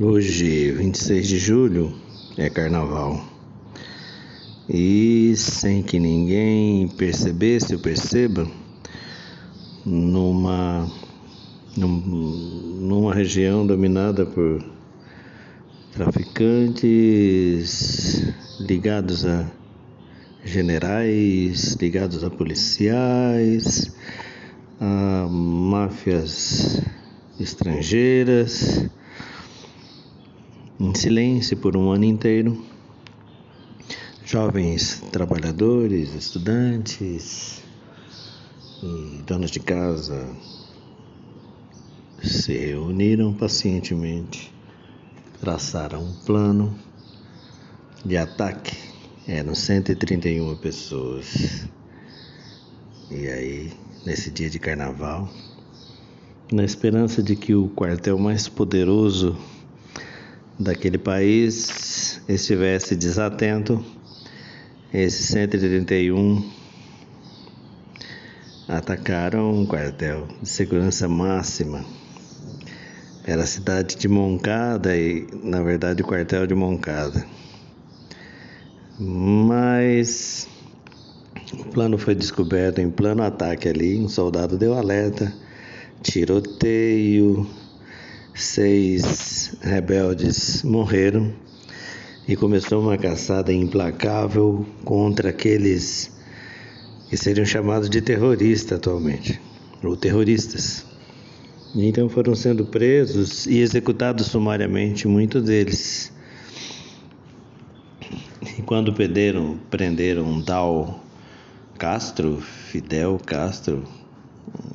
Hoje, 26 de julho, é carnaval. E sem que ninguém percebesse ou perceba, numa, numa região dominada por traficantes ligados a generais, ligados a policiais, a máfias estrangeiras em silêncio por um ano inteiro. Jovens trabalhadores, estudantes e donas de casa se reuniram pacientemente, traçaram um plano de ataque. Eram 131 pessoas. E aí, nesse dia de carnaval, na esperança de que o quartel mais poderoso daquele país estivesse desatento, esses 131 atacaram um quartel de segurança máxima. Era a cidade de Moncada e, na verdade, o quartel de Moncada. Mas o plano foi descoberto em plano ataque ali. Um soldado deu alerta, tiroteio, seis rebeldes morreram e começou uma caçada implacável contra aqueles que seriam chamados de terroristas atualmente, ou terroristas. Então foram sendo presos e executados sumariamente muitos deles. E quando prenderam, prenderam um tal Castro, Fidel Castro,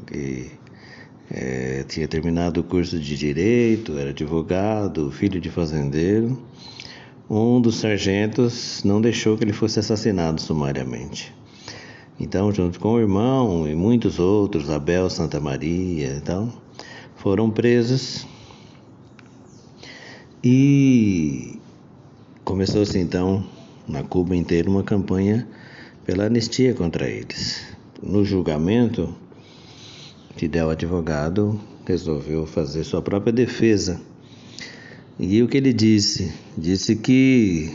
que é, tinha terminado o curso de direito, era advogado, filho de fazendeiro. Um dos sargentos não deixou que ele fosse assassinado sumariamente. Então, junto com o irmão e muitos outros, Abel Santa Maria, então, foram presos. E começou-se então na Cuba inteira uma campanha pela anistia contra eles. No julgamento, Fidel advogado resolveu fazer sua própria defesa. E o que ele disse? Disse que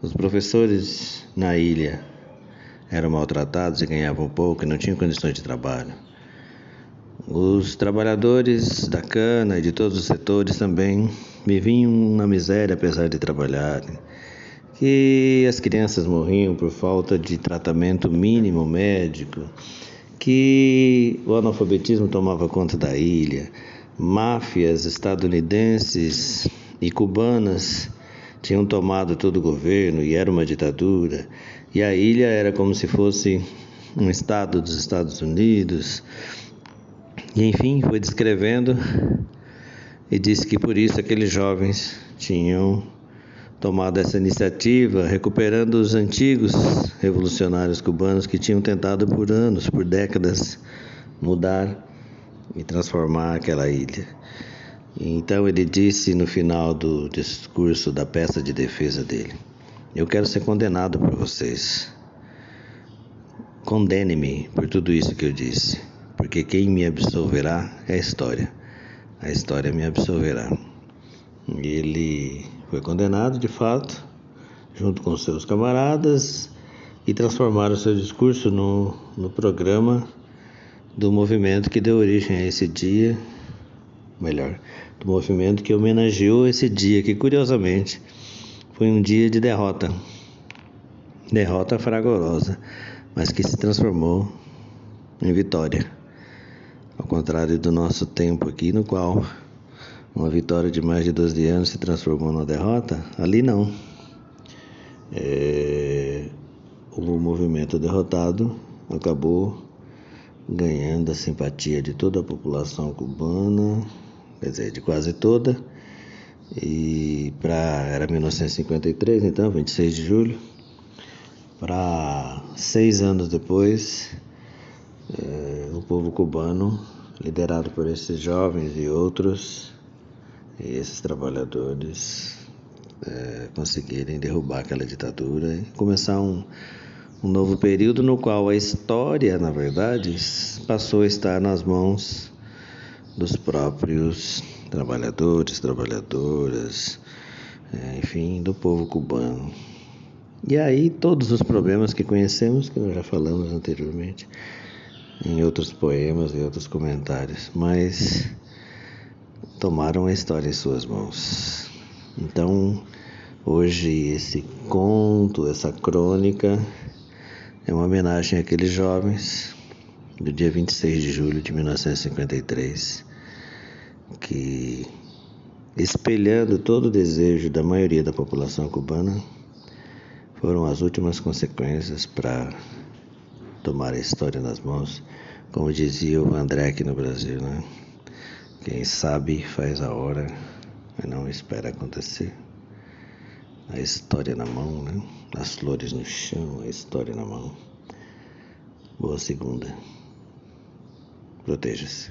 os professores na ilha eram maltratados e ganhavam pouco e não tinham condições de trabalho. Os trabalhadores da cana e de todos os setores também viviam na miséria apesar de trabalharem. Que as crianças morriam por falta de tratamento mínimo médico que o analfabetismo tomava conta da ilha, máfias estadunidenses e cubanas tinham tomado todo o governo e era uma ditadura, e a ilha era como se fosse um estado dos Estados Unidos. E enfim, foi descrevendo e disse que por isso aqueles jovens tinham tomado essa iniciativa, recuperando os antigos revolucionários cubanos que tinham tentado por anos, por décadas, mudar e transformar aquela ilha. Então ele disse no final do discurso da peça de defesa dele: Eu quero ser condenado por vocês. Condene-me por tudo isso que eu disse, porque quem me absolverá é a história. A história me absolverá. Ele foi condenado de fato, junto com seus camaradas, e transformaram seu discurso no, no programa do movimento que deu origem a esse dia, melhor, do movimento que homenageou esse dia, que curiosamente foi um dia de derrota. Derrota fragorosa, mas que se transformou em vitória. Ao contrário do nosso tempo aqui, no qual uma vitória de mais de 12 anos se transformou numa derrota, ali não. É, o movimento derrotado acabou ganhando a simpatia de toda a população cubana, quer dizer, de quase toda. E para era 1953, então, 26 de julho. Para seis anos depois, é, o povo cubano, liderado por esses jovens e outros, e esses trabalhadores é, conseguirem derrubar aquela ditadura e começar um, um novo período no qual a história, na verdade, passou a estar nas mãos dos próprios trabalhadores, trabalhadoras, é, enfim, do povo cubano. E aí todos os problemas que conhecemos, que nós já falamos anteriormente, em outros poemas e outros comentários, mas tomaram a história em suas mãos. Então, hoje esse conto, essa crônica é uma homenagem àqueles jovens do dia 26 de julho de 1953 que espelhando todo o desejo da maioria da população cubana foram as últimas consequências para tomar a história nas mãos, como dizia o André aqui no Brasil, né? Quem sabe faz a hora, mas não espera acontecer. A história na mão, né? As flores no chão, a história na mão. Boa segunda. Proteja-se.